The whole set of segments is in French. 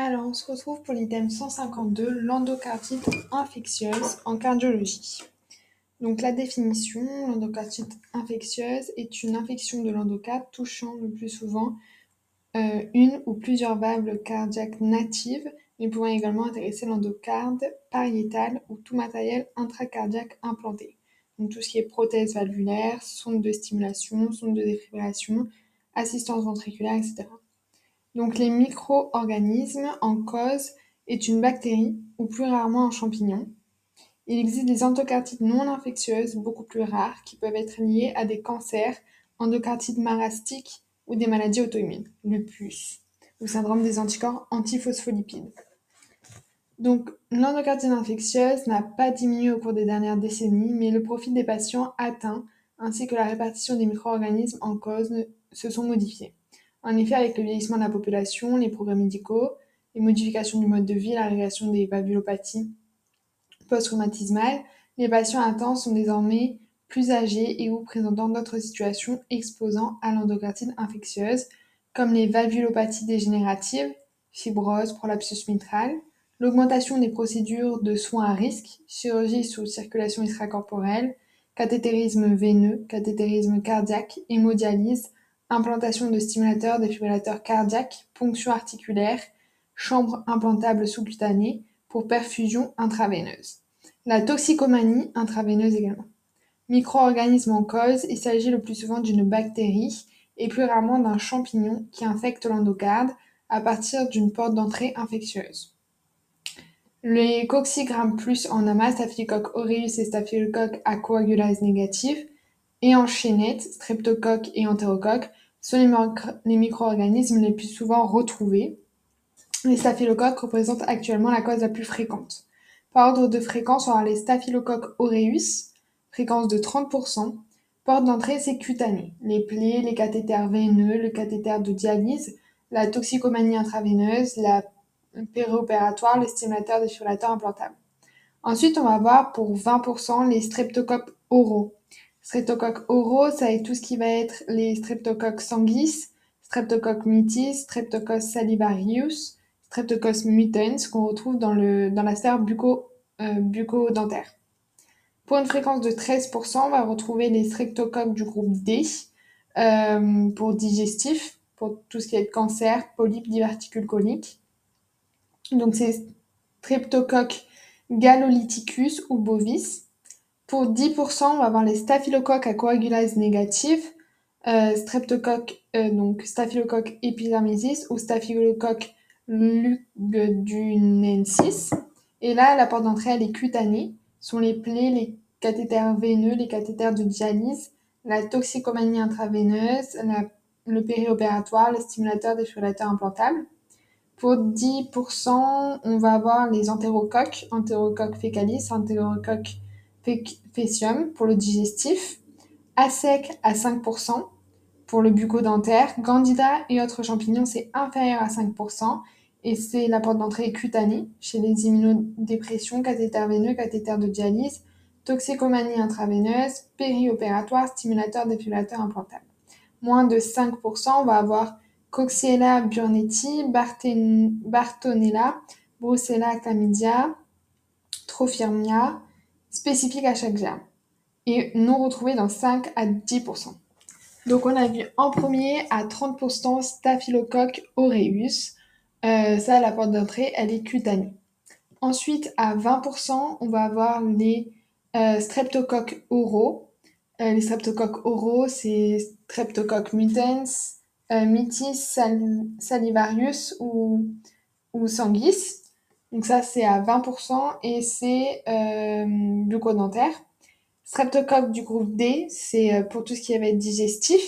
Alors, on se retrouve pour l'item 152, l'endocardite infectieuse en cardiologie. Donc, la définition, l'endocardite infectieuse est une infection de l'endocarde touchant le plus souvent euh, une ou plusieurs valves cardiaques natives, mais pouvant également intéresser l'endocarde pariétale ou tout matériel intracardiaque implanté. Donc, tout ce qui est prothèse valvulaire, sonde de stimulation, sonde de défibrillation, assistance ventriculaire, etc. Donc les micro-organismes en cause est une bactérie, ou plus rarement un champignon. Il existe des endocardites non infectieuses, beaucoup plus rares, qui peuvent être liées à des cancers, endocardites marastiques ou des maladies auto-immunes, lupus, ou syndrome des anticorps antiphospholipides. Donc, l'endocardite infectieuse n'a pas diminué au cours des dernières décennies, mais le profil des patients atteints ainsi que la répartition des micro-organismes en cause se sont modifiés. En effet, avec le vieillissement de la population, les progrès médicaux, les modifications du mode de vie, la régulation des valvulopathies post-traumatismales, les patients atteints sont désormais plus âgés et ou présentant d'autres situations exposant à l'endocardite infectieuse, comme les valvulopathies dégénératives, fibrose, prolapsus mitral, l'augmentation des procédures de soins à risque, chirurgie sous circulation extracorporelle, cathétérisme veineux, cathétérisme cardiaque, hémodialyse, implantation de stimulateurs, défibrillateurs cardiaques, ponction articulaire, chambre implantable sous-cutanée pour perfusion intraveineuse. La toxicomanie intraveineuse également. Micro-organismes en cause, il s'agit le plus souvent d'une bactérie et plus rarement d'un champignon qui infecte l'endocarde à partir d'une porte d'entrée infectieuse. Les coxygrammes plus en amas, Staphylococcus aureus et Staphylococcus aquagulase négatif, et en chaînette, streptocoque et entérocoque, sont les, micro-organismes les plus souvent retrouvés. Les staphylocoques représentent actuellement la cause la plus fréquente. Par ordre de fréquence, on a les staphylocoques aureus, fréquence de 30%. Porte d'entrée, c'est cutané. Les plaies, les cathéters veineux, le cathéter de dialyse, la toxicomanie intraveineuse, la périopératoire, le stimulateur défibrillateur implantable. Ensuite, on va voir pour 20% les streptocoques oraux. Streptocoques oraux, ça va être tout ce qui va être les streptocoques sanguis, streptocoques mitis, streptocoques salivarius, streptocoques mutans qu'on retrouve dans, le, dans la sphère bucco, euh, dentaire Pour une fréquence de 13%, on va retrouver les streptocoques du groupe D euh, pour digestif, pour tout ce qui est cancer, polype, diverticule colique. Donc c'est streptocoque galolyticus ou bovis. Pour 10%, on va avoir les staphylocoques à coagulase négative, euh, streptocoque, euh, donc staphylocoque epidermidis ou staphylocoque lugdunensis. Et là, la porte d'entrée, elle est cutanée, sont les plaies, les cathéters veineux, les cathéters de dialyse, la toxicomanie intraveineuse, le périopératoire, le stimulateur défibrillateur implantable. Pour 10%, on va avoir les entérocoques, entérocoque fécalis, entérocoque Fécium pour le digestif, ASEC à 5% pour le bucco-dentaire, Candida et autres champignons, c'est inférieur à 5% et c'est la porte d'entrée cutanée chez les immunodépressions, cathéter veineux, cathéter de dialyse, toxicomanie intraveineuse, périopératoire, stimulateur défibrillateur implantable. Moins de 5%, on va avoir Coxiella burnetii, Bartonella, Brucella chlamydia, Trophirmia, spécifique à chaque germe et non retrouvé dans 5 à 10%. Donc on a vu en premier à 30% Staphylococcus aureus. Euh, ça, la porte d'entrée, elle est cutanée. Ensuite, à 20%, on va avoir les euh, streptocoques oraux. Euh, les streptocoques oraux, c'est Streptococcus mutans, euh, Mytis salivarius ou, ou sanguis. Donc ça, c'est à 20% et c'est euh, bucco-dentaire. Streptocoque du groupe D, c'est euh, pour tout ce qui va être digestif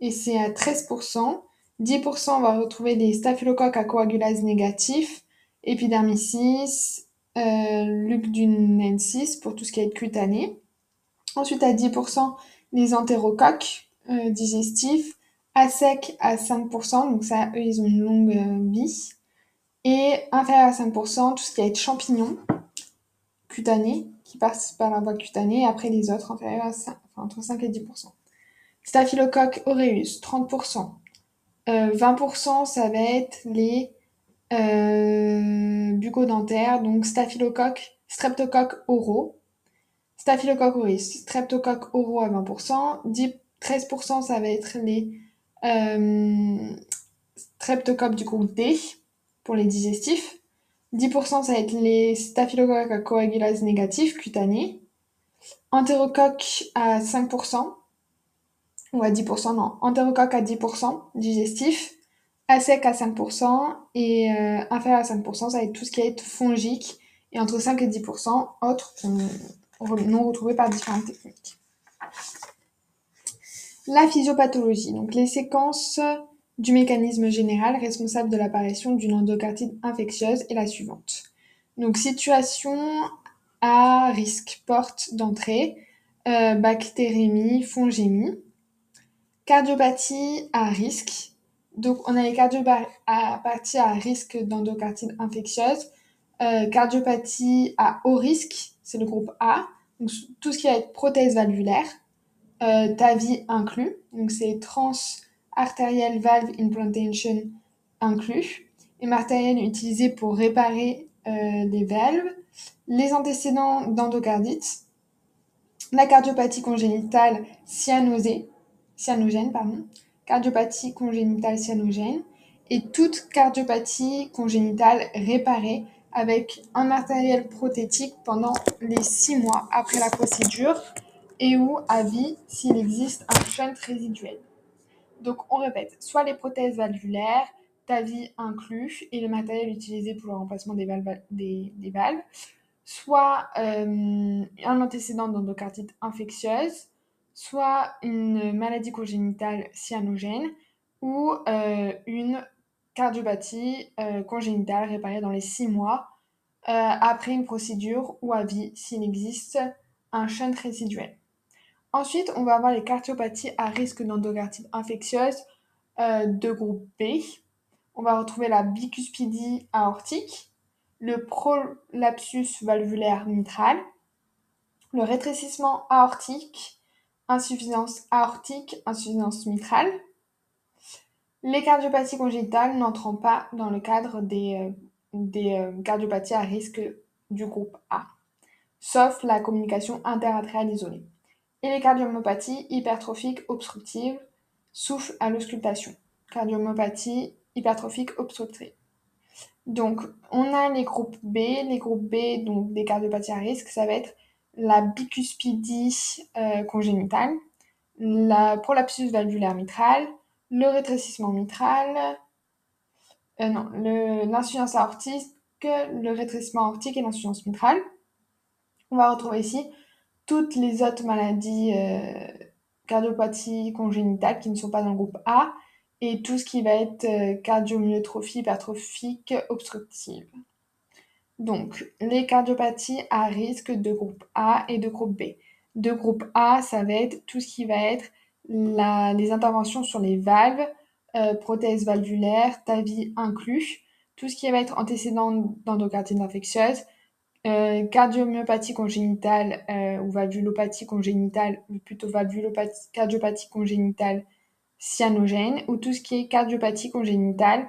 et c'est à 13%. 10% on va retrouver les staphylocoques à coagulase négatif, épidermicis, euh, lugdunensis pour tout ce qui est cutané. Ensuite à 10% les entérocoques euh, digestifs, à sec à 5%, donc ça eux ils ont une longue vie. Et inférieur à 5%, tout ce qui est champignons cutanés, qui passent par la voie cutanée, et après les autres à 5, enfin, entre 5 et 10%. Staphylococcus aureus, 30%. Euh, 20%, ça va être les euh, donc staphylocoque, streptocoque oraux, staphylocoque aureus, streptocoque oraux à 20%, 10, 13% ça va être les euh, streptocoques du groupe D les digestifs, 10% ça va être les staphylocoques à coagulase négatif cutanés, entérocoque à 5%, ou à 10%, non, entérocoque à 10% digestif, à sec à 5% et euh, inférieur à 5%, ça va être tout ce qui est fongique. Et entre 5 et 10% autres non retrouvés par différentes techniques. La physiopathologie, donc les séquences du mécanisme général responsable de l'apparition d'une endocardite infectieuse est la suivante. Donc situation à risque, porte d'entrée, euh, bactérémie, fongémie. Cardiopathie à risque. Donc on a les cardiopathies à risque d'endocardite infectieuse. Euh, cardiopathie à haut risque, c'est le groupe A. Donc tout ce qui va être prothèse valvulaire, euh, TAVI inclus. Donc c'est trans arterial valve implantation inclus, et matériel utilisé pour réparer euh, les valves, les antécédents d'endocardite, la cardiopathie congénitale cyanosée, cyanogène, pardon, cardiopathie congénitale cyanogène, et toute cardiopathie congénitale réparée avec un matériel prothétique pendant les six mois après la procédure et ou à vie s'il existe un shunt résiduel. Donc on répète, soit les prothèses valvulaires, TAVI inclus, et le matériel utilisé pour le remplacement des valves, des, valves soit euh, un antécédent d'endocardite infectieuse, soit une maladie congénitale cyanogène ou euh, une cardiopathie euh, congénitale réparée dans les six mois après une procédure ou à vie s'il existe un shunt résiduel. Ensuite, on va avoir les cardiopathies à risque d'endocardite infectieuse euh, de groupe B. On va retrouver la bicuspidie aortique, le prolapsus valvulaire mitral, le rétrécissement aortique, insuffisance aortique, insuffisance mitrale. Les cardiopathies congénitales n'entrant pas dans le cadre des, euh, euh, cardiopathies à risque du groupe A, sauf la communication interatriale isolée et les cardiomyopathies hypertrophiques obstructives, souffle à l'auscultation. Cardiomyopathie hypertrophique obstructive. Donc, on a les groupes B. Les groupes B, donc des cardiopathies à risque, ça va être la bicuspidie euh, congénitale, la prolapsus valvulaire mitral, le rétrécissement mitral, euh, non, l'insuffisance aortique, le rétrécissement aortique et l'insuffisance mitrale. On va retrouver ici toutes les autres maladies euh, cardiopathies congénitales qui ne sont pas dans le groupe A et tout ce qui va être euh, cardiomyotrophie hypertrophique obstructive. Donc, les cardiopathie à risque de groupe A et de groupe B. De groupe A, ça va être tout ce qui va être les interventions sur les valves, euh, prothèses valvulaires, TAVI inclus, tout ce qui va être antécédent d'endocardite infectieuse, euh, cardiomyopathie congénitale euh, ou valvulopathie congénitale, ou plutôt valvulopathie, cardiopathie congénitale cyanogène, ou tout ce qui est cardiopathie congénitale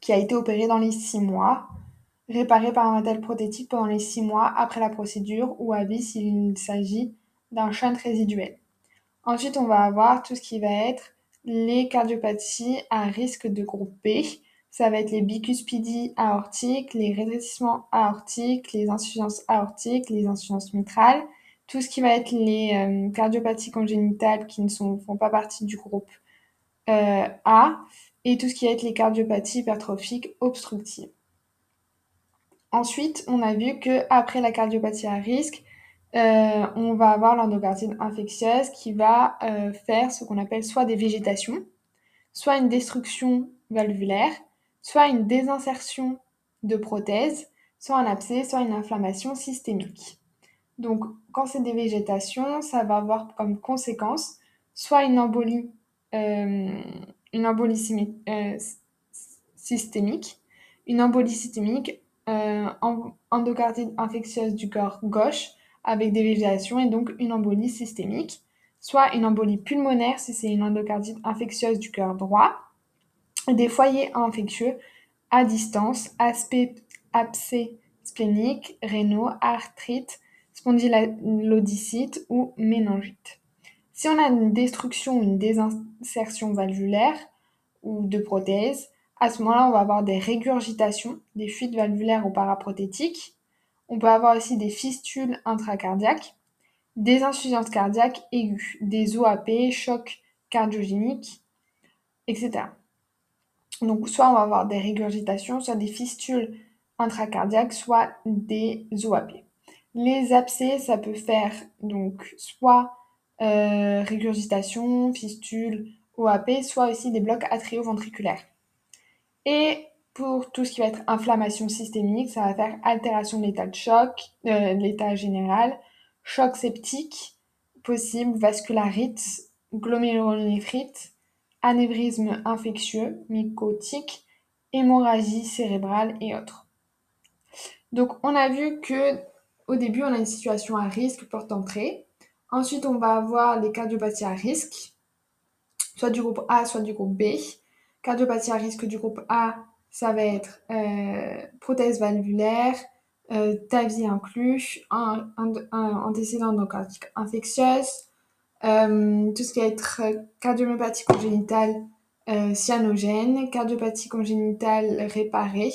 qui a été opéré dans les 6 mois, réparé par un matériel prothétique pendant les 6 mois après la procédure ou à vie s'il s'agit d'un shunt résiduel. Ensuite, on va avoir tout ce qui va être les cardiopathies à risque de groupe ça va être les bicuspidies aortiques, les rétrécissements aortiques, les insuffisances aortiques, les insuffisances mitrales, tout ce qui va être les euh, cardiopathies congénitales qui ne sont, font pas partie du groupe euh, A, et tout ce qui va être les cardiopathies hypertrophiques obstructives. Ensuite, on a vu que après la cardiopathie à risque, euh, on va avoir l'endocardite infectieuse qui va faire ce qu'on appelle soit des végétations, soit une destruction valvulaire, soit une désinsertion de prothèse, soit un abcès, soit une inflammation systémique. Donc, quand c'est des végétations, ça va avoir comme conséquence soit une embolie, euh, une embolie euh, systémique, une embolie systémique, euh, endocardite infectieuse du corps gauche avec des végétations et donc une embolie systémique, soit une embolie pulmonaire si c'est une endocardite infectieuse du cœur droit, des foyers infectieux à distance, aspect, abcès splénique, rénaux, arthrite, spondylodycite ou méningite. Si on a une destruction ou une désinsertion valvulaire ou de prothèse, à ce moment-là, on va avoir des régurgitations, des fuites valvulaires ou paraprothétiques. On peut avoir aussi des fistules intracardiaques, des insuffisances cardiaques aiguës, des OAP, chocs cardiogéniques, etc. Donc, soit on va avoir des régurgitations, soit des fistules intracardiaques, soit des OAP. Les abcès, ça peut faire donc soit euh, régurgitation, fistule, OAP, soit aussi des blocs atrioventriculaires. Et pour tout ce qui va être inflammation systémique, ça va faire altération de l'état de choc, euh, de l'état général, choc septique possible, vascularite, glomérulonéphrite, anévrisme infectieux, mycotique, hémorragie cérébrale et autres. Donc on a vu que au début on a une situation à risque porte entrée. Ensuite on va avoir les cardiopathies à risque, soit du groupe A, soit du groupe B. Cardiopathie à risque du groupe A, ça va être euh, prothèse valvulaire, euh, TAVI inclus, un, antécédent d'endocardique infectieuse, euh, tout ce qui va être cardiomyopathie congénitale euh, cyanogène, cardiopathie congénitale réparée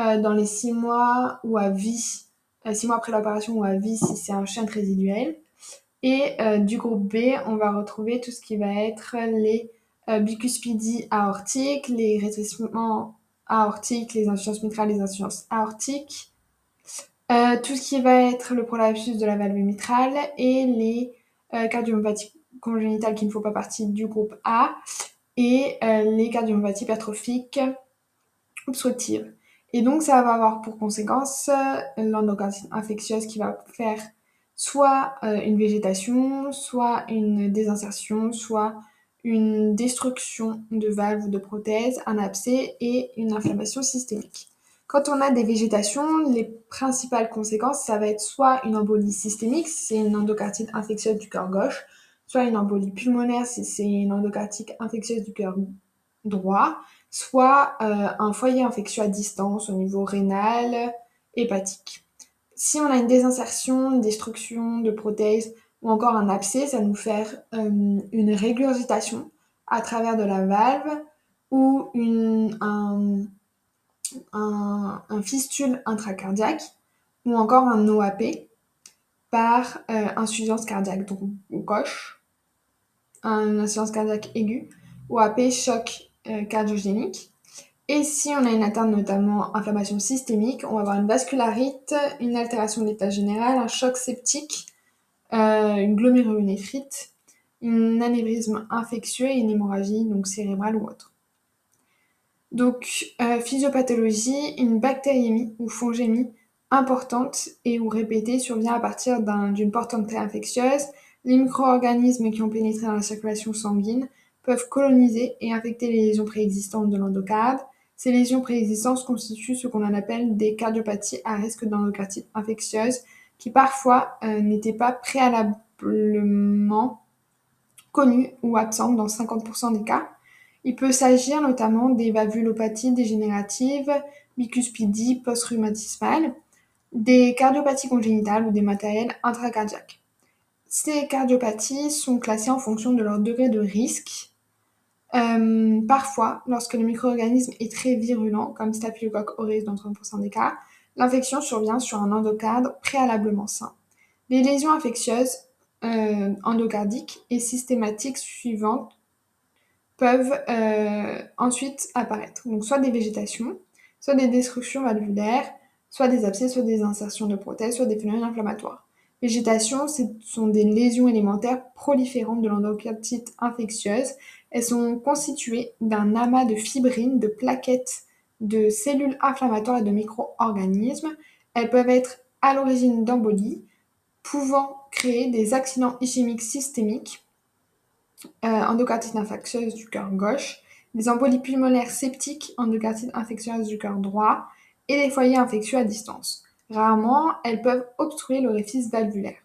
euh, dans les 6 mois ou à vie, 6 mois après l'opération ou à vie si c'est un chien résiduel. Et du groupe B, on va retrouver tout ce qui va être les bicuspidie aortique, les rétrécissements aortiques, les insuffisances mitrales, les insuffisances aortiques, tout ce qui va être le prolapsus de la valve mitrale et les euh, cardiomyopathies congénitales qui ne font pas partie du groupe A et euh, les cardiomyopathies hypertrophiques obstructives. Et donc, ça va avoir pour conséquence euh, l'endocardite infectieuse qui va faire soit une végétation, soit une désinsertion, soit une destruction de valves ou de prothèses, un abcès et une inflammation systémique. Quand on a des végétations, les principales conséquences, ça va être soit une embolie systémique, c'est une endocardite infectieuse du cœur gauche, soit une embolie pulmonaire, si c'est une endocardite infectieuse du cœur droit, soit euh, un foyer infectieux à distance au niveau rénal, hépatique. Si on a une désinsertion, une destruction de prothèses ou encore un abcès, ça nous faire euh, une régurgitation à travers de la valve ou une, un, un, fistule intracardiaque ou encore un OAP par euh, insuffisance cardiaque, gauche, une insuffisance cardiaque aiguë, OAP choc euh, cardiogénique. Et si on a une atteinte notamment inflammation systémique, on va avoir une vascularite, une altération de l'état général, un choc septique, euh, une glomérulonéphrite, un anévrisme infectieux et une hémorragie donc cérébrale ou autre. Donc, euh, physiopathologie, une bactériémie ou fongémie importante et ou répétée survient à partir d'une porte entrée infectieuse. Les micro-organismes qui ont pénétré dans la circulation sanguine peuvent coloniser et infecter les lésions préexistantes de l'endocarde. Ces lésions préexistantes constituent ce qu'on appelle des cardiopathies à risque d'endocardite infectieuse qui parfois euh, n'étaient pas préalablement connues ou absentes dans 50% des cas. Il peut s'agir notamment des valvulopathies dégénératives, bicuspidie post-rhumatismale, des cardiopathies congénitales ou des matériels intracardiaques. Ces cardiopathies sont classées en fonction de leur degré de risque. Euh, parfois, lorsque le micro-organisme est très virulent, comme Staphylococcus aureus dans 30% des cas, l'infection survient sur un endocarde préalablement sain. Les lésions infectieuses euh, endocardiques et systématiques suivantes peuvent euh, ensuite apparaître. Donc soit des végétations, soit des destructions valvulaires, soit des abcès, soit des insertions de prothèses, soit des phénomènes inflammatoires. Végétation, ce sont des lésions élémentaires proliférantes de l'endocardite infectieuse. Elles sont constituées d'un amas de fibrines, de plaquettes, de cellules inflammatoires et de micro-organismes. Elles peuvent être à l'origine d'embolies, pouvant créer des accidents ischémiques systémiques endocardite infectieuse du cœur gauche, des embolies pulmonaires septiques, endocardite infectieuse du cœur droit et des foyers infectieux à distance. Rarement, elles peuvent obstruer l'orifice valvulaire.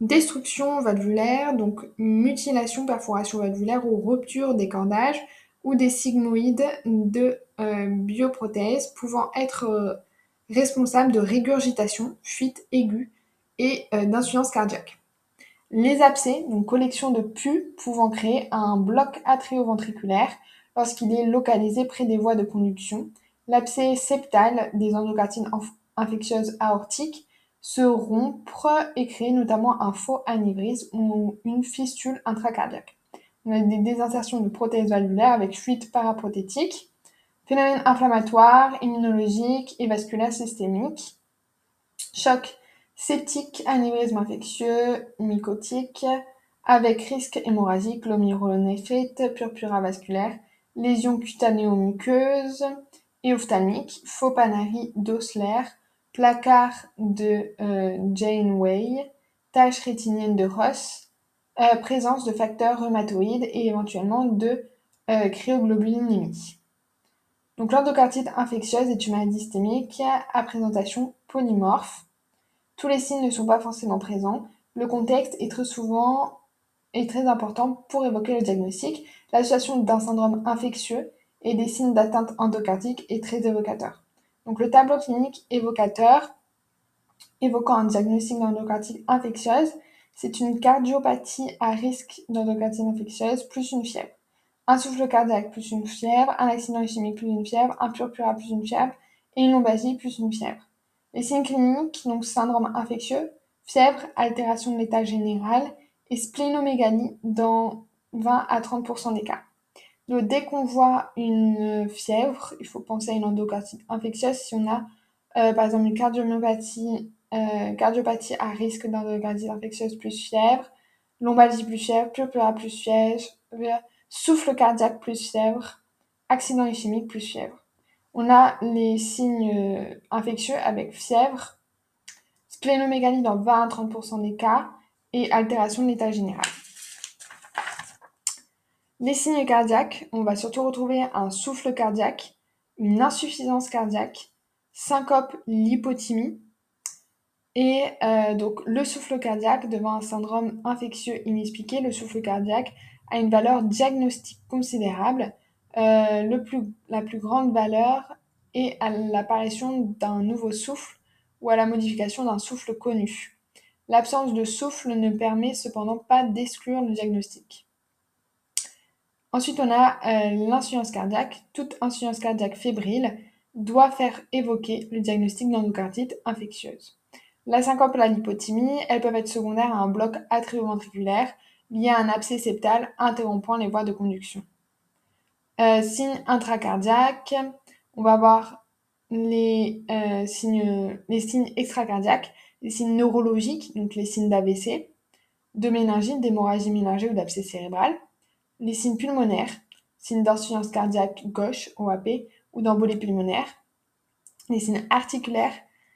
Destruction valvulaire, donc mutilation, perforation valvulaire ou rupture des cordages ou des sigmoïdes de euh, bioprothèse pouvant être euh, responsables de régurgitation, fuite aiguë et euh, d'insuffisance cardiaque. Les abcès, donc collection de pus pouvant créer un bloc atrioventriculaire lorsqu'il est localisé près des voies de conduction. L'abcès septal des endocartines infectieuses aortiques se rompre et créer notamment un faux anévrisme ou une fistule intracardiaque. On a des désinsertions de prothèses valvulaires avec fuite paraprothétique. Phénomène inflammatoire, immunologique et vasculaire systémique. Choc septique, anévrisme infectieux, mycotique, avec risque hémorragique, glomérulonéphrite, purpura vasculaire, lésions cutanéo-muqueuses et faux panarie d'Osler, placard de euh, Janeway, tache rétinienne de Ross, euh, présence de facteurs rhumatoïdes et éventuellement de euh, cryoglobulinémie. Donc l'endocardite infectieuse est une maladie systémique à présentation polymorphe. Tous les signes ne sont pas forcément présents. Le contexte est très souvent est très important pour évoquer le diagnostic. L'association d'un syndrome infectieux et des signes d'atteinte endocardique est très évocateur. Donc le tableau clinique évocateur évoquant un diagnostic d'endocardite infectieuse, c'est une cardiopathie à risque d'endocardite infectieuse plus une fièvre un souffle cardiaque plus une fièvre, un accident ischémique plus une fièvre, un purpura plus une fièvre et une lombalgie plus une fièvre. Les signes cliniques, donc syndrome infectieux, fièvre, altération de l'état général et splénomégalie dans 20 à 30% des cas. Donc, dès qu'on voit une fièvre, il faut penser à une endocardite infectieuse. Si on a euh, par exemple une cardiomyopathie, euh, cardiopathie à risque d'endocardite infectieuse plus fièvre, lombalgie plus fièvre, purpura plus fièvre, souffle cardiaque plus fièvre, accident ischémique plus fièvre. On a les signes euh, infectieux avec fièvre, splénomégalie dans 20 à 30% des cas et altération de l'état général. Les signes cardiaques, on va surtout retrouver un souffle cardiaque, une insuffisance cardiaque, syncope, l'hypothymie. Et euh, donc le souffle cardiaque devant un syndrome infectieux inexpliqué, le souffle cardiaque a une valeur diagnostique considérable. Euh, la plus grande valeur est à l'apparition d'un nouveau souffle ou à la modification d'un souffle connu. L'absence de souffle ne permet cependant pas d'exclure le diagnostic. Ensuite, on a euh, l'insuffisance cardiaque. Toute insuffisance cardiaque fébrile doit faire évoquer le diagnostic d'endocardite infectieuse. La syncope et la lipothymie, elles peuvent être secondaires à un bloc atrioventriculaire lié à un abcès septal interrompant les voies de conduction. Euh, signes intracardiaques, on va avoir les, euh, signes, les signes extracardiaques, les signes neurologiques, donc les signes d'AVC, de méningite, d'hémorragie méningée ou d'abcès cérébral, les signes pulmonaires, signes d'insuffisance cardiaque gauche, OAP, ou d'embolie pulmonaire, les signes articulaires,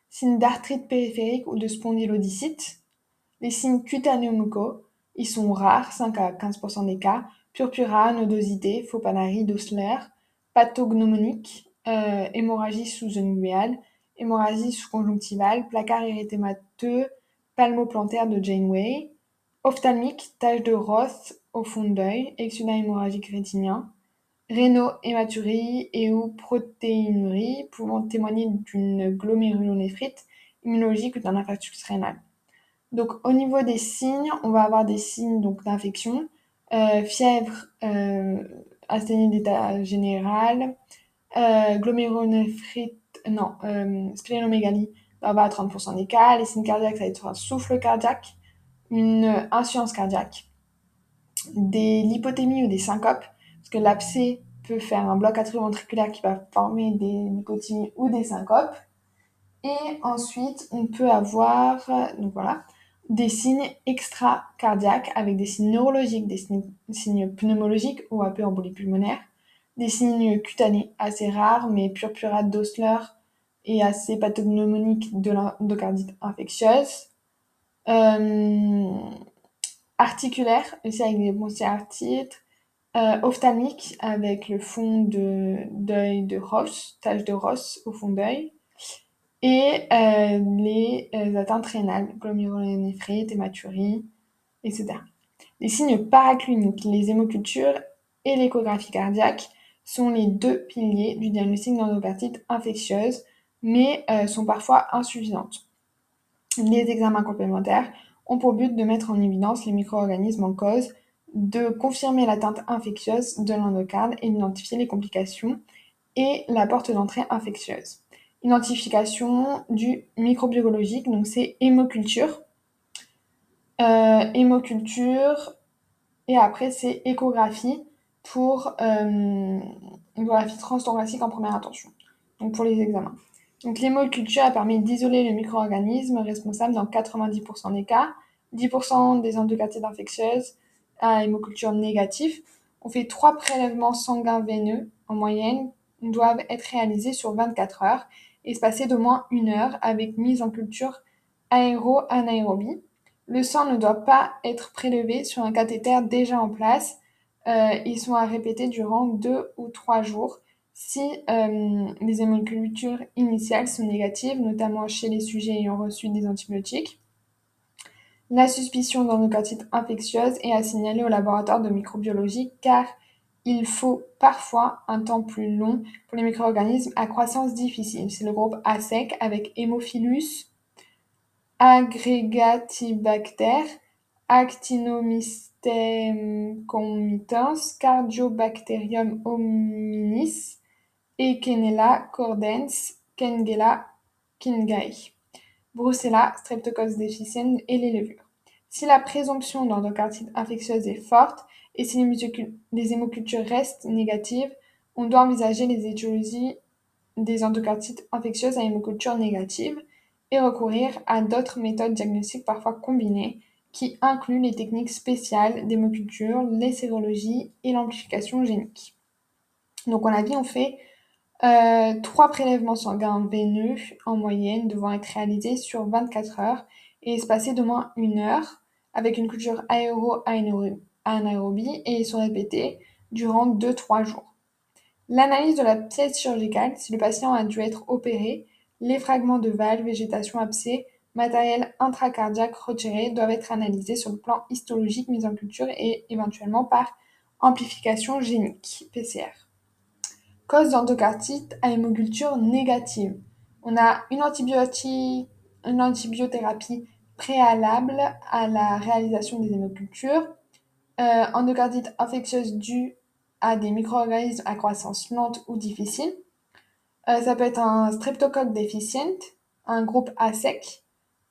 signes d'arthrite périphérique ou de spondylodicite, les signes cutanéo-mucaux, ils sont rares, 5 à 15% des cas. Purpura, nodosité, panarie d'Osler, pathognomonique, euh, hémorragie sous-unguéale, hémorragie sous-conjonctivale, placard érythémateux, palmoplantaire de Janeway, ophtalmique, tache de Roth au fond d'œil, exudat hémorragique rétinien, réno-hématurie et ou protéinurie pouvant témoigner d'une glomérulonéphrite immunologique ou d'un infarctus rénal. Donc au niveau des signes, on va avoir des signes donc d'infection, fièvre, euh, asthénie d'état général, euh, glomérulonéphrite, non, euh, splénomégalie dans 20 à 30% des cas. Les signes cardiaques, ça va être un souffle cardiaque, une insuffisance cardiaque, des lipothémies ou des syncopes, parce que l'abcès peut faire un bloc atrioventriculaire qui va former des lipothémies ou des syncopes. Et ensuite, on peut avoir, donc voilà, des signes extracardiaques avec des signes neurologiques, des signes, pneumologiques ou peu embolie pulmonaire, des signes cutanés assez rares mais purpura d'Osler et assez pathognomoniques de l'endocardite infectieuse. Euh, articulaire aussi avec des bronchiartites, euh, ophtalmique avec le fond de d'œil de Ross, tache de Ross au fond d'œil, et euh, les euh, atteintes rénales, glomérulonéphrite, hématurie, etc. Les signes paracliniques, les hémocultures et l'échographie cardiaque, sont les deux piliers du diagnostic d'endocardite infectieuse, mais euh, sont parfois insuffisantes. Les examens complémentaires ont pour but de mettre en évidence les micro-organismes en cause, de confirmer l'atteinte infectieuse de l'endocarde et d'identifier les complications et la porte d'entrée infectieuse. Identification du microbiologique, donc c'est hémoculture. Euh, hémoculture, et après c'est échographie pour euh, échographie transthoracique en première intention, donc pour les examens. Donc l'hémoculture a permis d'isoler le micro-organisme responsable dans 90% des cas, 10% des endocardites infectieuses à hémoculture négative. On fait trois prélèvements sanguins veineux en moyenne doivent être réalisés sur 24 heures passer d'au moins une heure avec mise en culture aéro-anaérobie. Le sang ne doit pas être prélevé sur un cathéter déjà en place. Euh, ils sont à répéter durant deux ou trois jours si euh, les hémocultures initiales sont négatives, notamment chez les sujets ayant reçu des antibiotiques. La suspicion d'endocardite infectieuse est à signaler au laboratoire de microbiologie car il faut parfois un temps plus long pour les micro-organismes à croissance difficile. C'est le groupe A sec avec Haemophilus, Aggregatibacter, Actinomycete comitans, Cardiobacterium hominis, Kenella cordens, Kengella kingai, Brucella, Streptococcus deficiens et les levures. Si la présomption d'endocardite infectieuse est forte et si les hémocultures restent négatives, on doit envisager les étiologies des endocardites infectieuses à hémoculture négative et recourir à d'autres méthodes diagnostiques parfois combinées qui incluent les techniques spéciales d'hémoculture, les sérologies et l'amplification génique. Donc on a vu, on fait euh, trois prélèvements sanguins veineux en moyenne devant être réalisés sur 24 heures et espacer d'au moins une heure avec une culture aéro-anaérobie et ils sont répétés durant 2-3 jours. L'analyse de la pièce chirurgicale, si le patient a dû être opéré, les fragments de valves, végétation abcès, matériel intracardiaque retiré doivent être analysés sur le plan histologique, mise en culture et éventuellement par amplification génique, PCR. Cause d'endocardite à hémoculture négative. On a une, une antibiothérapie préalable à la réalisation des hémocultures, euh, endocardite infectieuse due à des micro-organismes à croissance lente ou difficile. Euh, ça peut être un streptocoque déficient, un groupe A sec,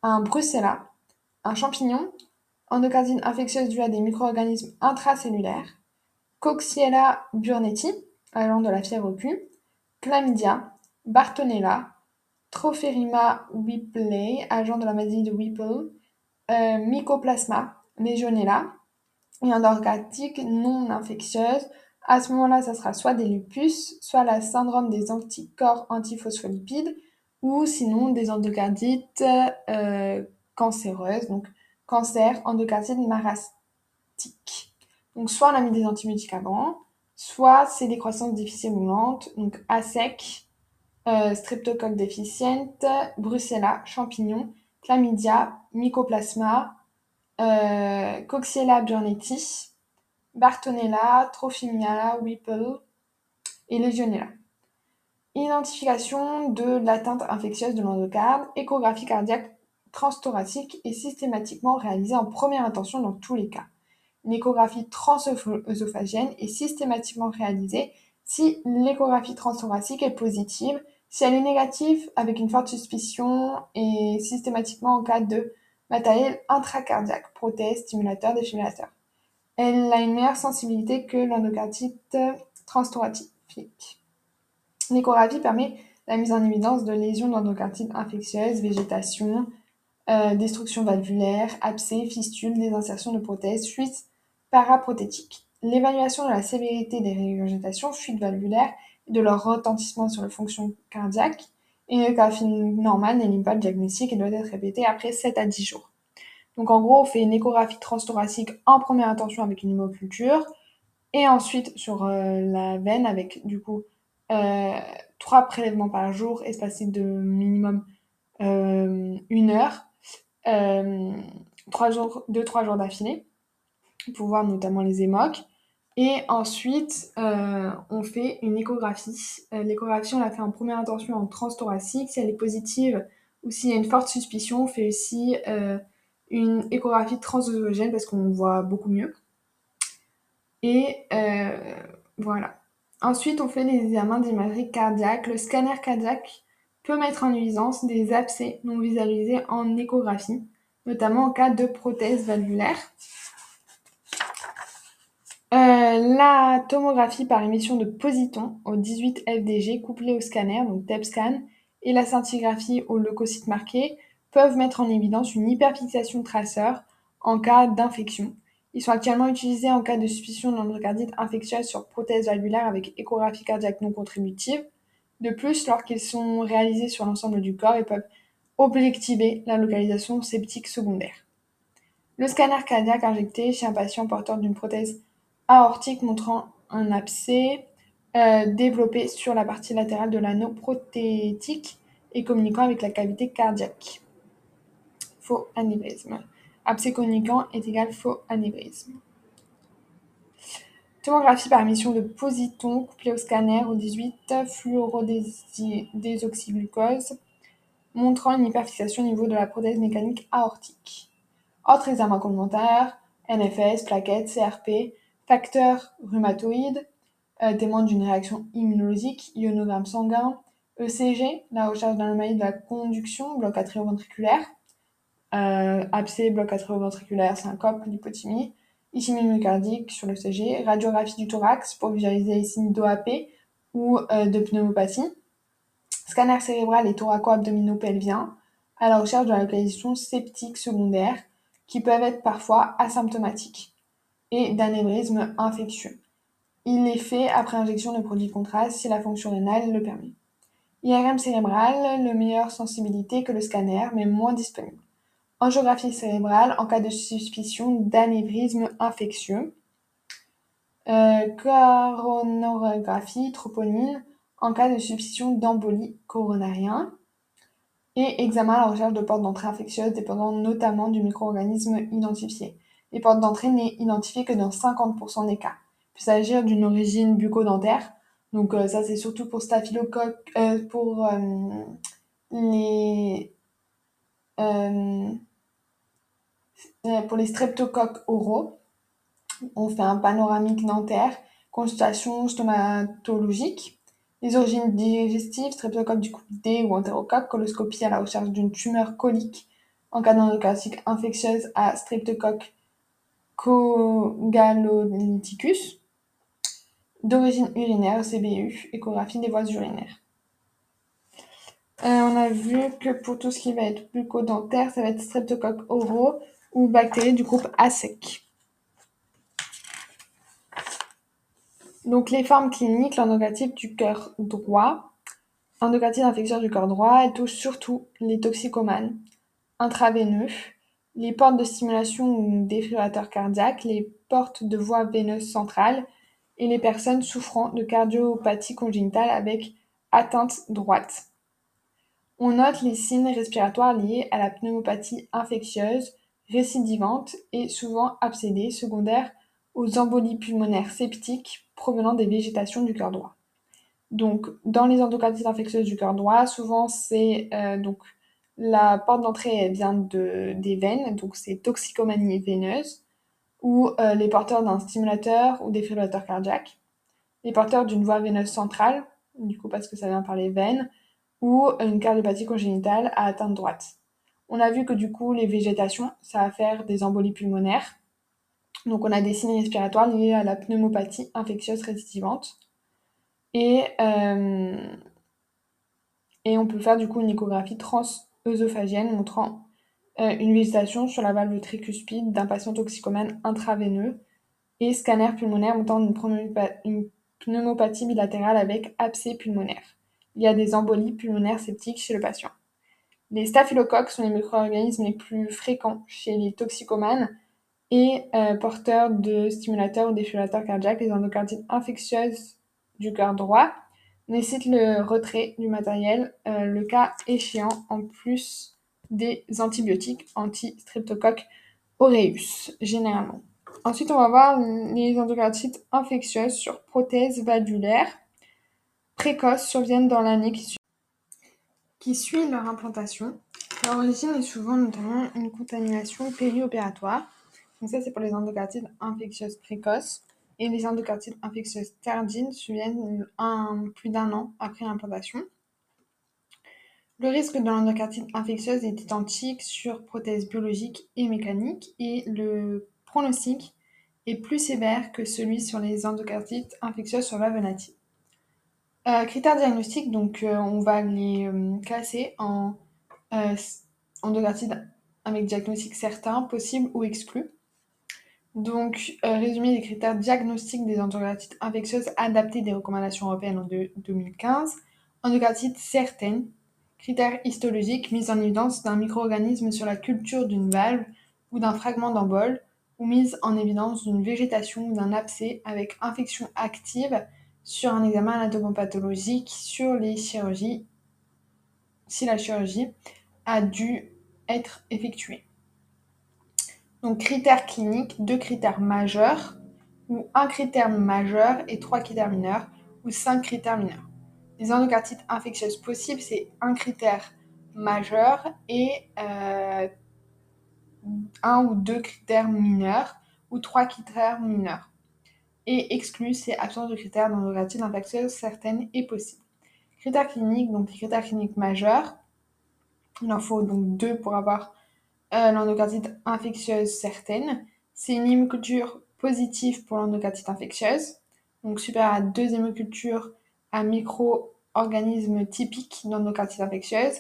un brucella, un champignon, endocardite infectieuse due à des micro-organismes intracellulaires, Coxiella burnetii, allant de la fièvre cul, Chlamydia, Bartonella, Tropherima whippley, agent de la maladie de Whipple, euh, Mycoplasma, Legionella, et endocardite non infectieuse. À ce moment-là, ça sera soit des lupus, soit la syndrome des anticorps antiphospholipides, ou sinon des endocardites euh, cancéreuses, donc cancer, endocardite marastique. Donc soit on a mis des avant, soit c'est des croissances difficiles ou lentes, donc à sec, streptocoque déficiente, brucella, champignon, chlamydia, mycoplasma, euh, Coxiella burnetii, Bartonella, Trophimia, Whipple et Legionella. Identification de l'atteinte infectieuse de l'endocarde, échographie cardiaque transthoracique est systématiquement réalisée en première intention dans tous les cas. Une échographie est systématiquement réalisée si l'échographie transthoracique est positive, si elle est négative avec une forte suspicion et systématiquement en cas de matériel intracardiaque, prothèse, stimulateur, défibrillateur. Elle a une meilleure sensibilité que l'endocardite transthoracique. L'échographie permet la mise en évidence de lésions d'endocardite infectieuses, végétation, euh, destruction valvulaire, abcès, fistule, désinsertion de prothèses, fuite paraprothétique. L'évaluation de la sévérité des régurgitations, fuites valvulaires de leur retentissement sur la fonction cardiaque. Une échographie normale n'est pas le diagnostic et doit être répétée après 7 à 10 jours. Donc en gros, on fait une échographie transthoracique en première intention avec une hémoculture et ensuite sur euh, la veine avec du coup euh, trois prélèvements par jour espacés de minimum euh, une heure, trois jours, deux trois jours d'affilée pour voir notamment les hémocs. Et ensuite, euh, on fait une échographie. Euh, l'échographie, on la fait en première intention en transthoracique. Si elle est positive ou s'il y a une forte suspicion, on fait aussi euh, une échographie transœsogène parce qu'on voit beaucoup mieux. Et voilà. Ensuite, on fait les examens d'imagerie cardiaque. Le scanner cardiaque peut mettre en nuisance des abcès non visualisés en échographie, notamment en cas de prothèse valvulaire. Euh, la tomographie par émission de positons au 18 FDG couplée au scanner, donc TEP-scan, et la scintigraphie au leucocyte marqué peuvent mettre en évidence une hyperfixation traceur en cas d'infection. Ils sont actuellement utilisés en cas de suspicion d'endocardite infectieuse sur prothèse valvulaire avec échographie cardiaque non contributive. De plus, lorsqu'ils sont réalisés sur l'ensemble du corps, ils peuvent objectiver la localisation septique secondaire. Le scanner cardiaque injecté chez un patient porteur d'une prothèse aortique montrant un abcès euh, développé sur la partie latérale de l'anneau prothétique et communiquant avec la cavité cardiaque. Faux anévrisme. Abcès communiquant est égal faux anévrisme. Tomographie par émission de positons couplé au scanner au 18 fluorodésoxyglucose montrant une hyperfixation au niveau de la prothèse mécanique aortique. Autres examens complémentaires, NFS, plaquettes, CRP, Facteurs rhumatoïdes, euh, témoins d'une réaction immunologique, ionogramme sanguin, ECG, la recherche d'anomalie de la conduction, bloc atrioventriculaire, euh, abcès, bloc atrioventriculaire, syncope, lipothymie, ischémie myocardique sur l'ECG, radiographie du thorax pour visualiser les signes d'OAP ou euh, de pneumopathie, scanner cérébral et thoraco-abdominaux pelviens, à la recherche de la localisation septique secondaire qui peuvent être parfois asymptomatiques et d'anévrisme infectieux. Il est fait après injection de produits de contraste si la fonction rénale le permet. IRM cérébral, le meilleure sensibilité que le scanner, mais moins disponible. Angiographie cérébrale en cas de suspicion d'anévrisme infectieux. Euh, coronographie troponine en cas de suspicion d'embolie coronarien. Et examen à la recherche de portes d'entrée infectieuses dépendant notamment du micro-organisme identifié. Les portes d'entrée n'est identifiées que dans 50% des cas. Il peut s'agir d'une origine bucco-dentaire. Donc euh, ça c'est surtout pour euh, euh, les pour les streptocoques oraux. On fait un panoramique dentaire, consultation stomatologique. Les origines digestives, streptocoque du D ou entérocoque, coloscopie à la recherche d'une tumeur colique en cas d'endocardique infectieuse à streptocoque Cogalolyticus, d'origine urinaire, CBU, échographie des voies urinaires. Euh, on a vu que pour tout ce qui va être bucco-dentaire, ça va être streptocoque oraux ou bactéries du groupe ASEC. Donc les formes cliniques, l'endocarditis du cœur droit, endocarditis infectieuse du cœur droit, elle touche surtout les toxicomanes intraveineux, les portes de stimulation ou défibrillateurs cardiaques, les portes de voie veineuse centrale et les personnes souffrant de cardiopathie congénitale avec atteinte droite. On note les signes respiratoires liés à la pneumopathie infectieuse, récidivante et souvent abcédée, secondaire aux embolies pulmonaires septiques provenant des végétations du cœur droit. Donc, dans les endocardites infectieuses du cœur droit, souvent c'est euh, donc la porte d'entrée vient de, des veines, donc c'est toxicomanie veineuse, ou euh, les porteurs d'un stimulateur ou défibrillateur cardiaque, les porteurs d'une voie veineuse centrale, du coup parce que ça vient par les veines, ou une cardiopathie congénitale à atteinte droite. On a vu que du coup les végétations, ça va faire des embolies pulmonaires. Donc on a des signes respiratoires liés à la pneumopathie infectieuse récidivante. Et, euh, et on peut faire du coup une échographie trans montrant euh, une végétation sur la valve tricuspide d'un patient toxicomane intraveineux et scanner pulmonaire montrant une, pneumopathie bilatérale avec abcès pulmonaire. Il y a des embolies pulmonaires septiques chez le patient. Les staphylocoques sont les micro-organismes les plus fréquents chez les toxicomanes et euh, porteurs de stimulateurs ou défibrillateurs cardiaques, les endocardites infectieuses du cœur droit, nécessite le retrait du matériel, euh, le cas échéant, en plus des antibiotiques anti-streptocoque aureus, généralement. Ensuite, on va voir les endocardites infectieuses sur prothèse valvulaire précoces surviennent dans l'année qui, suit leur implantation. L'origine est souvent notamment une contamination périopératoire. Donc ça, c'est pour les endocardites infectieuses précoces. Et les endocardites infectieuses tardives surviennent un, plus d'un an après l'implantation. Le risque de l'endocardite infectieuse est identique sur prothèse biologique et mécanique et le pronostic est plus sévère que celui sur les endocardites infectieuses sur la native. Euh, critères diagnostiques, donc euh, on va les euh, classer en endocardites avec diagnostic certain, possible ou exclu. Donc, résumé des critères diagnostiques des endocardites infectieuses adaptés des recommandations européennes en 2015. Endocardite certaine, critères histologiques mise en évidence d'un micro-organisme sur la culture d'une valve ou d'un fragment d'embole, ou mise en évidence d'une végétation ou d'un abcès avec infection active sur un examen anatomopathologique sur les chirurgies, si la chirurgie a dû être effectuée. Donc critères cliniques, deux critères majeurs, ou un critère majeur et trois critères mineurs, ou cinq critères mineurs. Les endocardites infectieuses possibles, c'est un critère majeur et euh, un ou deux critères mineurs, ou trois critères mineurs. Et exclu, c'est absence de critères d'endocardites infectieuses certaines et possibles. Critères cliniques, donc les critères cliniques majeurs, il en faut donc deux pour avoir l'endocardite infectieuse certaine. C'est une hémoculture positive pour l'endocardite infectieuse, donc supérieure à deux hémocultures à micro-organismes typiques d'endocardite infectieuse,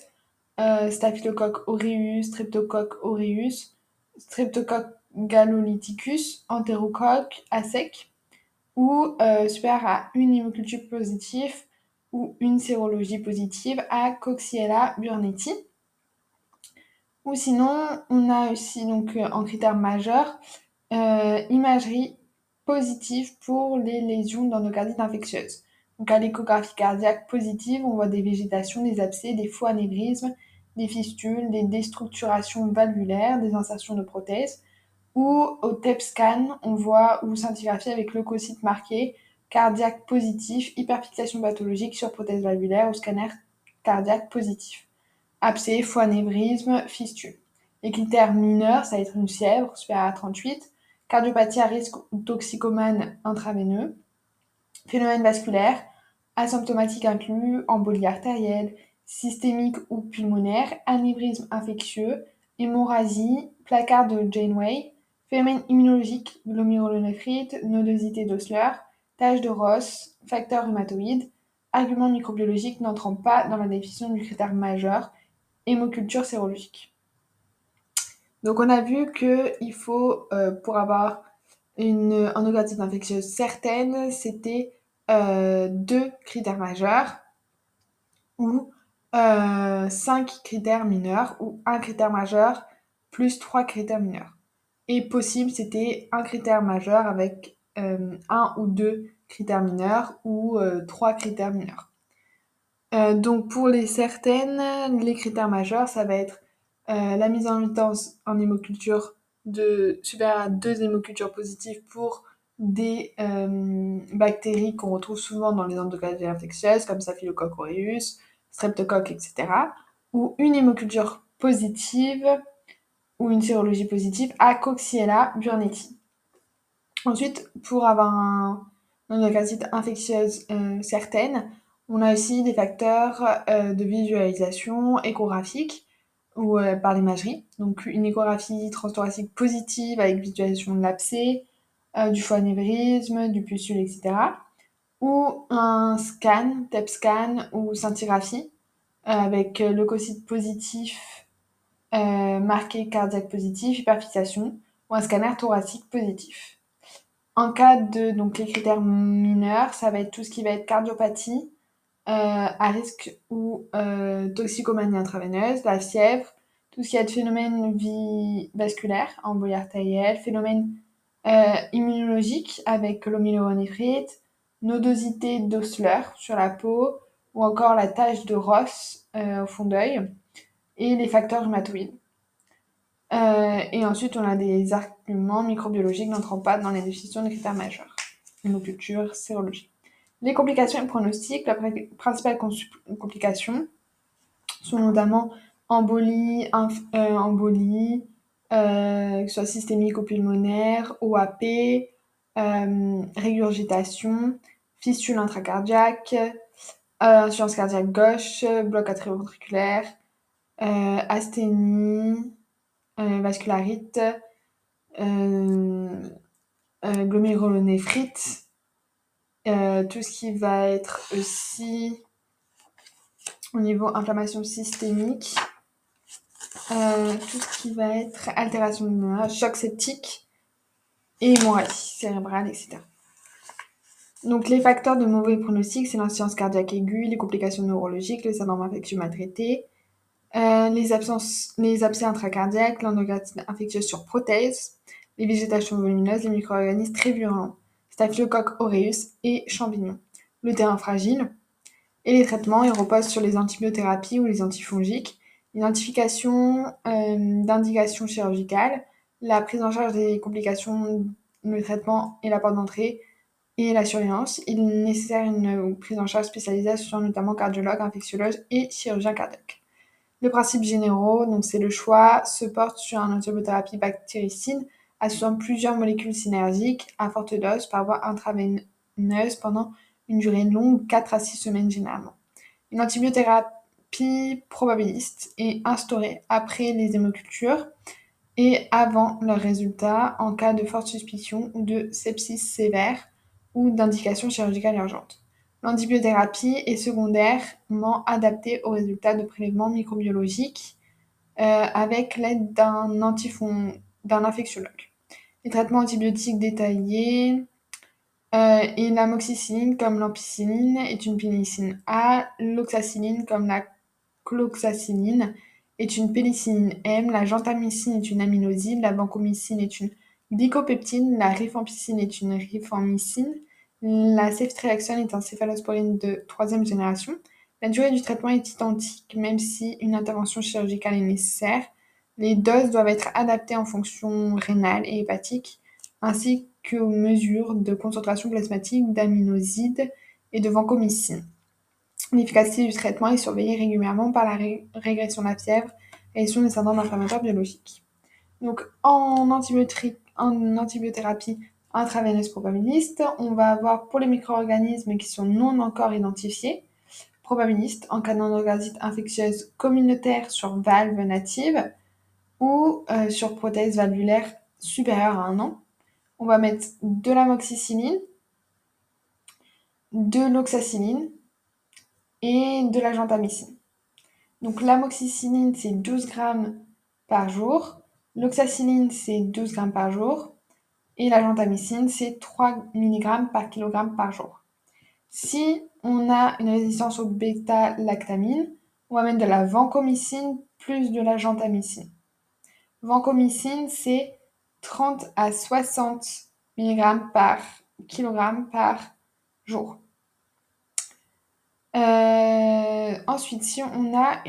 euh, Staphylococcus aureus, Streptococcus aureus, Streptococcus galolyticus, Enterocoque à ou euh, supérieure à une hémoculture positive ou une sérologie positive à Coxiella burnetii. Ou sinon, on a aussi donc euh, en critère majeur euh, imagerie positive pour les lésions d'endocardites infectieuses. Donc à l'échographie cardiaque positive, on voit des végétations, des abcès, des faux anévrismes, des fistules, des déstructurations valvulaires, des insertions de prothèses. Ou au TEP scan, on voit ou scintigraphie avec leucocytes marqués, cardiaque positif, hyperfixation pathologique sur prothèse valvulaire ou scanner cardiaque positif abcès, foie anévrisme, fistule. Les critères mineurs, ça va être une fièvre supérieure à 38, cardiopathie à risque ou toxicomane intraveineux, phénomène vasculaire, asymptomatique inclus, embolie artérielle, systémique ou pulmonaire, anévrisme infectieux, hémorragie, placard de Janeway, phénomène immunologique, glomérulonéphrite, nodosité d'Osler, tache de Ross, facteur rhumatoïde, argument microbiologique n'entrant pas dans la définition du critère majeur, hémoculture sérologique. Donc on a vu qu'il faut, euh, pour avoir une endocarditis infectieuse certaine, c'était euh, deux critères majeurs ou euh, cinq critères mineurs ou un critère majeur plus trois critères mineurs. Et possible, c'était un critère majeur avec un ou deux critères mineurs ou trois critères mineurs. Euh, donc pour les certaines, les critères majeurs, ça va être euh, la mise en évidence en hémoculture de supérieure à deux hémocultures positives pour des euh, bactéries qu'on retrouve souvent dans les endocardites infectieuses comme Staphylococcus aureus, Streptococcus, etc. Ou une hémoculture positive ou une sérologie positive à Coxiella burnetii. Ensuite, pour avoir un, une endocardite infectieuse certaine, on a aussi des facteurs euh, de visualisation échographique ou euh, par l'imagerie. Donc une échographie transthoracique positive avec visualisation de l'abcès, euh, du foie anévrisme, du pustule, etc. Ou un scan, TEP scan ou scintigraphie avec leucocyte positif marqué cardiaque positif, hyperfixation ou un scanner thoracique positif. En cas de donc les critères mineurs, ça va être tout ce qui va être cardiopathie, euh, à risque ou euh, toxicomanie intraveineuse, la fièvre, tout ce qui est de phénomène vasculaire, embolie artérielle, phénomène euh, immunologique avec l'omyélonéphrite, nodosité d'Osler sur la peau, ou encore la tache de Ross au fond d'œil, et les facteurs rhumatoïdes. Euh, et ensuite, on a des arguments microbiologiques n'entrant pas dans les définitions de critères majeurs. Monoculture, sérologie. Les complications et pronostics, la principale complication sont notamment embolie, euh, embolie euh, que ce soit systémique ou pulmonaire, OAP, euh, régurgitation, fistule intracardiaque, insuffisance cardiaque gauche, bloc atrioventriculaire, asthénie, vascularite, glomérulonéphrite, tout ce qui va être aussi au niveau inflammation systémique, euh, tout ce qui va être altération du choc septique et hémorragie cérébrale, etc. Donc les facteurs de mauvais pronostic, c'est l'insuffisance cardiaque aiguë, les complications neurologiques, les syndromes infectieux mal traités, euh, les, absences, les abcès intracardiaques, l'endocardite infectieuse sur prothèse, les végétations volumineuses, les micro-organismes très virulents, Staphylococcus aureus et champignons, le terrain fragile, et les traitements, ils reposent sur les antibiothérapies ou les antifongiques, l'identification euh, d'indications chirurgicales, la prise en charge des complications, le traitement et la porte d'entrée, et la surveillance. Il est nécessaire une prise en charge spécialisée sur notamment cardiologue, infectiologue et chirurgien cardiaque. Le principe généraux, donc c'est le choix, se porte sur une antibiothérapie bactéricide associant plusieurs molécules synergiques à forte dose par voie intraveineuse pendant une durée longue, 4 à 6 semaines généralement. Une antibiothérapie probabiliste est instaurée après les hémocultures et avant leurs résultats en cas de forte suspicion ou de sepsis sévère ou d'indication chirurgicale urgente. L'antibiothérapie est secondairement adaptée aux résultats de prélèvements microbiologiques euh, avec l'aide d'un d'un infectiologue. Les traitements antibiotiques détaillés euh, et l'amoxicilline comme l'ampicilline est une pénicilline A, l'oxacilline comme la cloxacilline est une pénicilline M, la gentamicine est une aminoside, la vancomycine est une glycopeptine, la rifampicine est une rifamycine, la ceftriaxone est un céphalosporine de troisième génération. La durée du traitement est identique, même si une intervention chirurgicale est nécessaire. Les doses doivent être adaptées en fonction rénale et hépatique, ainsi qu'aux mesures de concentration plasmatique d'aminosides et de vancomycine. L'efficacité du traitement est surveillée régulièrement par la régression de la fièvre et sur les syndromes inflammatoires biologiques. Donc, en, en antibiothérapie intraveineuse probabiliste, on va avoir pour les micro-organismes qui sont non encore identifiés, probabiliste en cas d'endocardite infectieuse communautaire sur valve native ou euh, sur prothèse valvulaire supérieure à un an, on va mettre de l'amoxicilline, de l'oxacilline et de la gentamicine. Donc l'amoxicilline, c'est 12 grammes par jour. L'oxacilline, c'est 12 grammes par jour. Et la gentamicine, c'est 3 mg par kg par jour. Si on a une résistance au bêta-lactamine, on va mettre de la vancomycine plus de la gentamicine. Vancomycine, c'est 30 à 60 mg par kg par jour. Euh, ensuite, si on a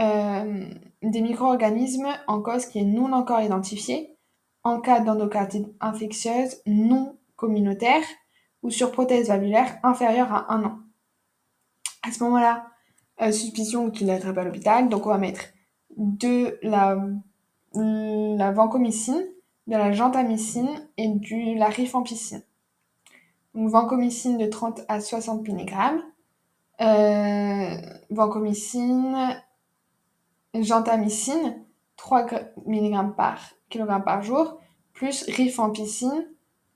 euh, des micro-organismes en cause qui est non encore identifié, en cas d'endocardite infectieuse non communautaire ou sur prothèse valvulaire inférieure à un an. À ce moment-là, euh, suspicion qu'il a attrapé à l'hôpital, donc on va mettre de la, la vancomycine de la gentamicine et de la rifampicine. Donc vancomycine de 30 à 60 mg, euh, vancomycine, gentamicine 3 mg par kg par jour, plus rifampicine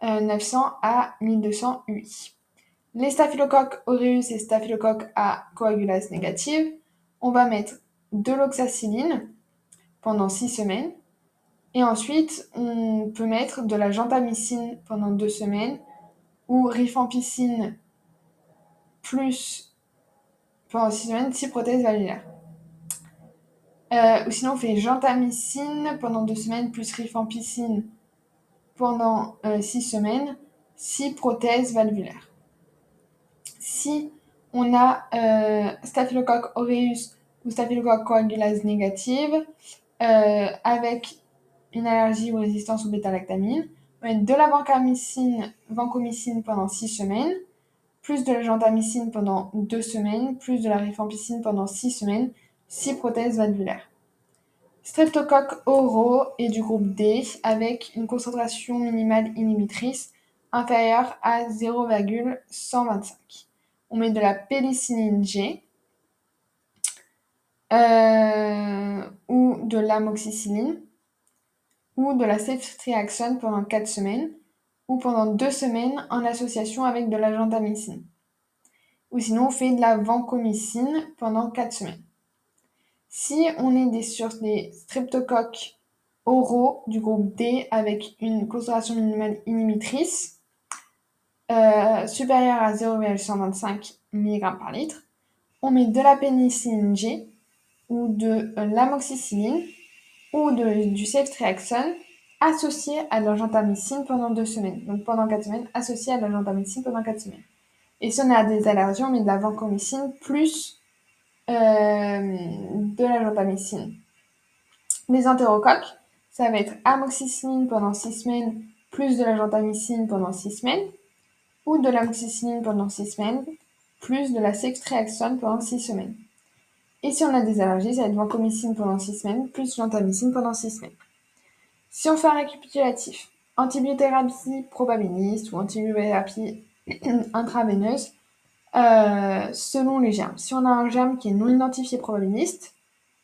900 euh, à 1200 UI. Les staphylocoques aureus et staphylocoques à coagulase négative, on va mettre de l'oxacilline pendant 6 semaines et ensuite, on peut mettre de la gentamicine pendant deux semaines ou rifampicine plus pendant six semaines, six prothèses valvulaires. Euh, ou sinon, on fait gentamicine pendant deux semaines plus rifampicine pendant euh, six semaines, six prothèses valvulaires. Si on a euh, Staphylococcus aureus ou Staphylococcus coagulase négative, euh, avec une allergie ou résistance aux bêta-lactamine. De la vancomycine, vancomycine pendant 6 semaines, plus de la gentamicine pendant 2 semaines, plus de la rifampicine pendant 6 semaines, 6 prothèses valvulaires. Streptocoque oraux et du groupe D avec une concentration minimale inhibitrice inférieure à 0,125. On met de la pénicilline G euh, ou de l'amoxicilline ou de la ceftriaxone pendant 4 semaines ou pendant 2 semaines en association avec de la gentamicine. Ou sinon on fait de la vancomycine pendant 4 semaines. Si on est sur des streptocoques oraux du groupe D avec une concentration minimale inhibitrice euh, supérieure à 0,125 mg par litre, on met de la pénicilline G ou de l'amoxicilline ou de, du ceftriaxone associé à la gentamicine pendant deux semaines. Donc pendant quatre semaines, associé à de la gentamicine pendant quatre semaines. Et si on a des allergies, on met de la vancomycine plus euh, de la gentamicine. Les entérocoques, ça va être amoxicilline pendant 6 semaines plus de la gentamicine pendant 6 semaines ou de l'amoxicilline pendant 6 semaines plus de la ceftriaxone pendant 6 semaines. Et si on a des allergies, ça va être vancomycine pendant 6 semaines, plus gentamicine pendant 6 semaines. Si on fait un récapitulatif, antibiothérapie probabiliste ou antibiothérapie intraveineuse, euh, selon les germes. Si on a un germe qui est non identifié probabiliste,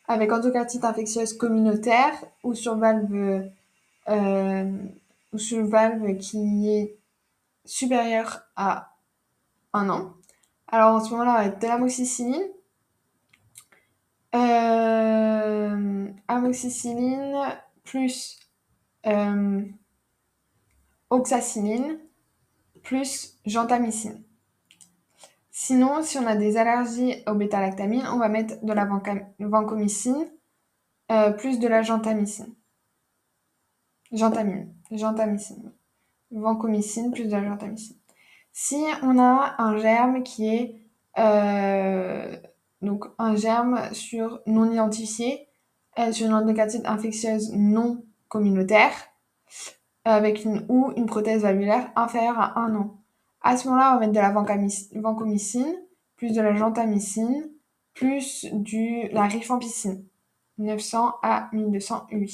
avec endocartite infectieuse communautaire ou sur valve, euh, ou sur valve qui est supérieure à un an, alors en ce moment-là, on va être de l'amoxicilline, euh, amoxicilline plus euh, oxacilline plus gentamicine. Sinon, si on a des allergies au bêta-lactamine, on va mettre de la vancomycine euh, plus de la gentamicine. Gentamine, gentamicine. Vancomycine plus de la gentamicine. Si on a un germe qui est donc un germe sur non identifié, sur une endocardite infectieuse non communautaire, avec une ou une prothèse valvulaire inférieure à un an. À ce moment-là, on va mettre de la vancomycine, plus de la gentamicine, plus du la rifampicine, 900 à 1200 UI.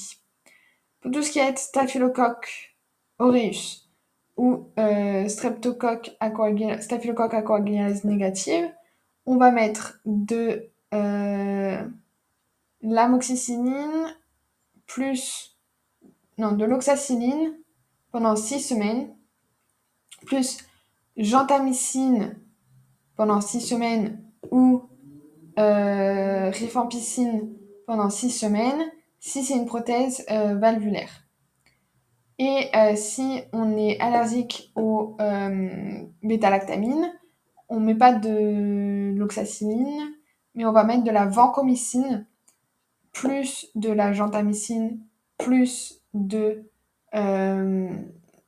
Pour tout ce qui est staphylocoque aureus ou euh, streptocoque staphylocoque à négative, on va mettre de euh, l'amoxicilline plus non, de l'oxacilline pendant 6 semaines, plus gentamicine pendant 6 semaines ou euh, rifampicine pendant 6 semaines, si c'est une prothèse euh, valvulaire. Et euh, si on est allergique au euh, bêta-lactamine, on met pas de l'oxacilline, mais on va mettre de la vancomycine, plus de la gentamicine, plus de euh,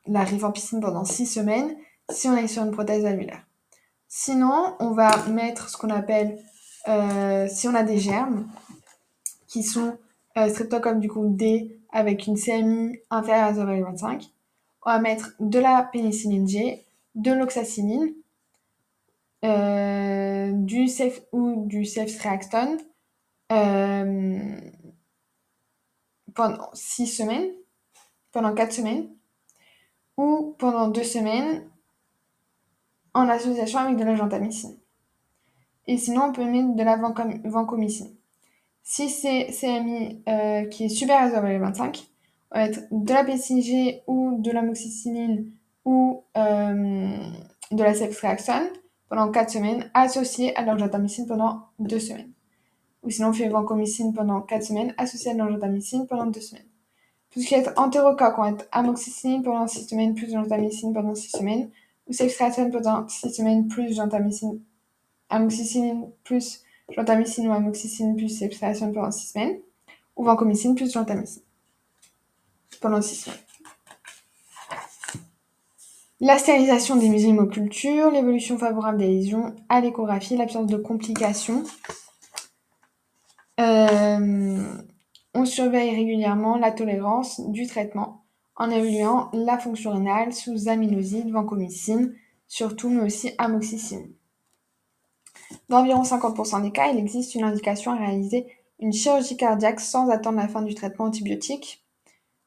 la rifampicine pendant 6 semaines, si on est sur une prothèse valvulaire. Sinon, on va mettre ce qu'on appelle, euh, si on a des germes, qui sont euh, du groupe D avec une CMI inférieure à 0,25, on va mettre de la pénicilline G, de l'oxacilline, euh, du safe ou du ceftriaxone euh, pendant 6 semaines, pendant 4 semaines, ou pendant 2 semaines en association avec de la gentamicine. Et sinon, on peut mettre de la vancomycine. Si c'est CMI euh, qui est supérieur à 0,25, on va être de la PCG ou de l'amoxicilline ou de la ceftriaxone pendant 4 semaines, associé à l'angiotensine pendant 2 semaines. Ou sinon, vancomycine pendant 4 semaines, associé à l'angiotensine pendant 2 semaines. Tout ce qui est entérocoque, on va être amoxicilline pendant 6 semaines, plus gentamicine pendant 6 semaines, ou ceftriaxone pendant 6 semaines, plus gentamicine, amoxicilline plus gentamicine ou amoxicilline plus ceftriaxone pendant 6 semaines, ou vancomycine plus gentamicine pendant 6 semaines. La stérilisation des musémocultures, l'évolution favorable des lésions à l'échographie, l'absence de complications. Euh, On surveille régulièrement la tolérance du traitement en évaluant la fonction rénale sous aminoside, vancomycine, surtout, mais aussi amoxicilline. Dans environ 50% des cas, il existe une indication à réaliser une chirurgie cardiaque sans attendre la fin du traitement antibiotique.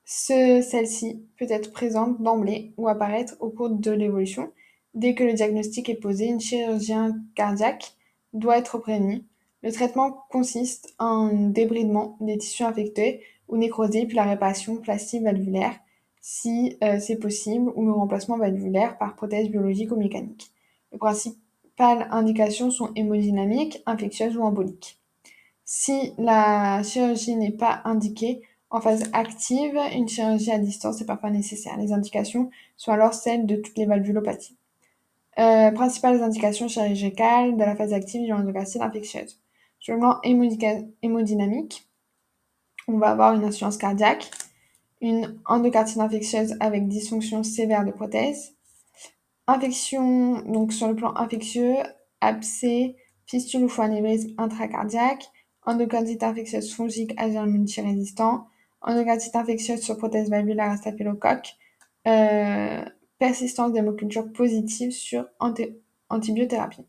Celle-ci peut être présente d'emblée ou apparaître au cours de l'évolution. Dès que le diagnostic est posé, une chirurgie cardiaque doit être prévenue. Le traitement consiste en débridement des tissus infectés ou nécrosés, puis la réparation plastique valvulaire, si euh, c'est possible, ou le remplacement valvulaire par prothèse biologique ou mécanique. Les principales indications sont hémodynamiques, infectieuses ou emboliques. Si la chirurgie n'est pas indiquée en phase active, une chirurgie à distance est parfois nécessaire. Les indications sont alors celles de toutes les valvulopathies. Euh, principales indications chirurgicales de la phase active du endocarcite infectieuse. Sur le plan hémodynamique, on va avoir une insuffisance cardiaque, une endocardite infectieuse avec dysfonction sévère de prothèse, infection, donc sur le plan infectieux, abcès, fistule ou anévrisme intracardiaque, endocardite infectieuse fongique à germe multirésistant, endocardite infectieuse sur prothèse valvulaire à staphylocoque, euh, persistance d'hémoculture positive sur antibiothérapie.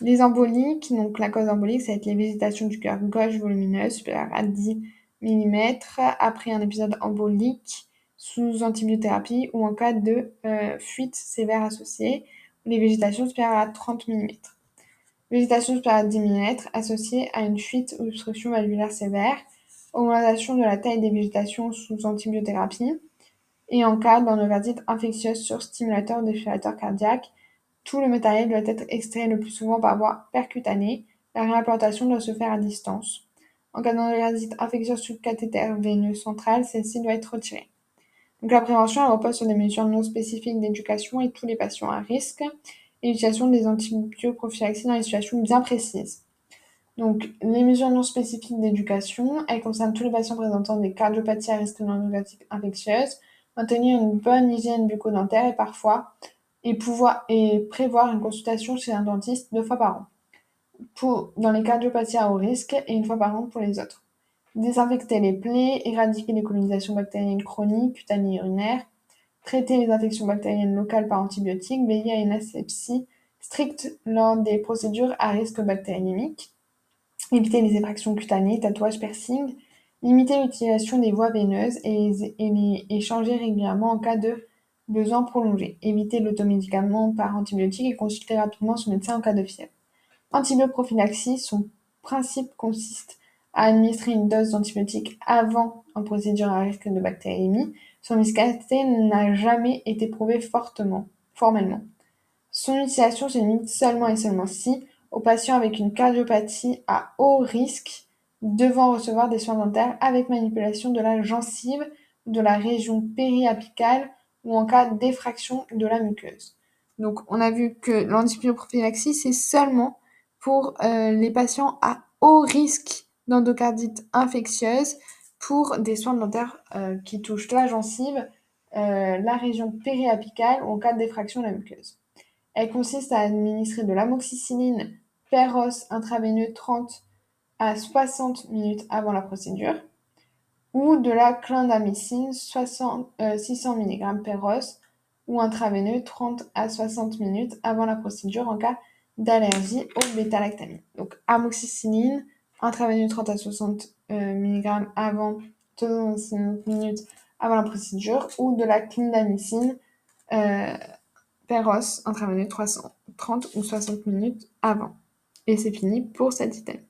Les emboliques, donc la cause embolique, ça va être les végétations du cœur gauche volumineuse supérieure à 10 mm après un épisode embolique sous antibiothérapie ou en cas de euh, fuite sévère associée, ou les végétations supérieures à 30 mm. Végétation supérieure à 10 mm associée à une fuite ou obstruction valvulaire sévère, augmentation de la taille des végétations sous antibiothérapie, et en cas d'endoverdite infectieuse sur stimulateur ou défibrillateur cardiaque, tout le matériel doit être extrait le plus souvent par voie percutanée. La réimplantation doit se faire à distance. En cas d'endoverdite infectieuse sous cathéter veineux central, celle-ci doit être retirée. Donc la prévention repose sur des mesures non spécifiques d'éducation et tous les patients à risque et l'utilisation des antibioprophylaxies dans des situations bien précises. Donc, les mesures non spécifiques d'éducation, elles concernent tous les patients présentant des cardiopathies à risque non infectieuse, maintenir une bonne hygiène bucco-dentaire et parfois et prévoir une consultation chez un dentiste deux fois par an. Pour, dans les cardiopathies à haut risque et une fois par an pour les autres. Désinfecter les plaies, éradiquer les colonisations bactériennes chroniques, cutanées urinaires, traiter les infections bactériennes locales par antibiotiques, veiller à une asepsie stricte lors des procédures à risque bactériémique, éviter les effractions cutanées, tatouages, piercings, limiter l'utilisation des voies veineuses et les, échanger régulièrement en cas de besoin prolongé, éviter l'automédicament par antibiotiques et consulter rapidement son médecin en cas de fièvre. Antibioprophylaxie, son principe consiste à administrer une dose d'antibiotiques avant une procédure à risque de bactériémie, son efficacité n'a jamais été prouvée fortement, formellement. Son utilisation se limite seulement et seulement si, aux patients avec une cardiopathie à haut risque devant recevoir des soins dentaires avec manipulation de la gencive, de la région périapicale ou en cas d'effraction de la muqueuse. Donc on a vu que l'antibioprophylaxie, c'est seulement pour euh, les patients à haut risque d'endocardite infectieuse pour des soins dentaires euh, qui touchent la gencive, euh, la région périapicale ou en cas d'effraction de la muqueuse. Elle consiste à administrer de l'amoxicilline perros intraveineux 30 à 60 minutes avant la procédure ou de la clindamycine 600 mg perros ou intraveineux 30 à 60 minutes avant la procédure en cas d'allergie au bêta-lactamine. Donc amoxicilline intraveineux 30 à 60 euh, mg avant 60 minutes avant la procédure ou de la clindamycine euh, perros intraveineux 330 ou 60 minutes avant. Et c'est fini pour cet item.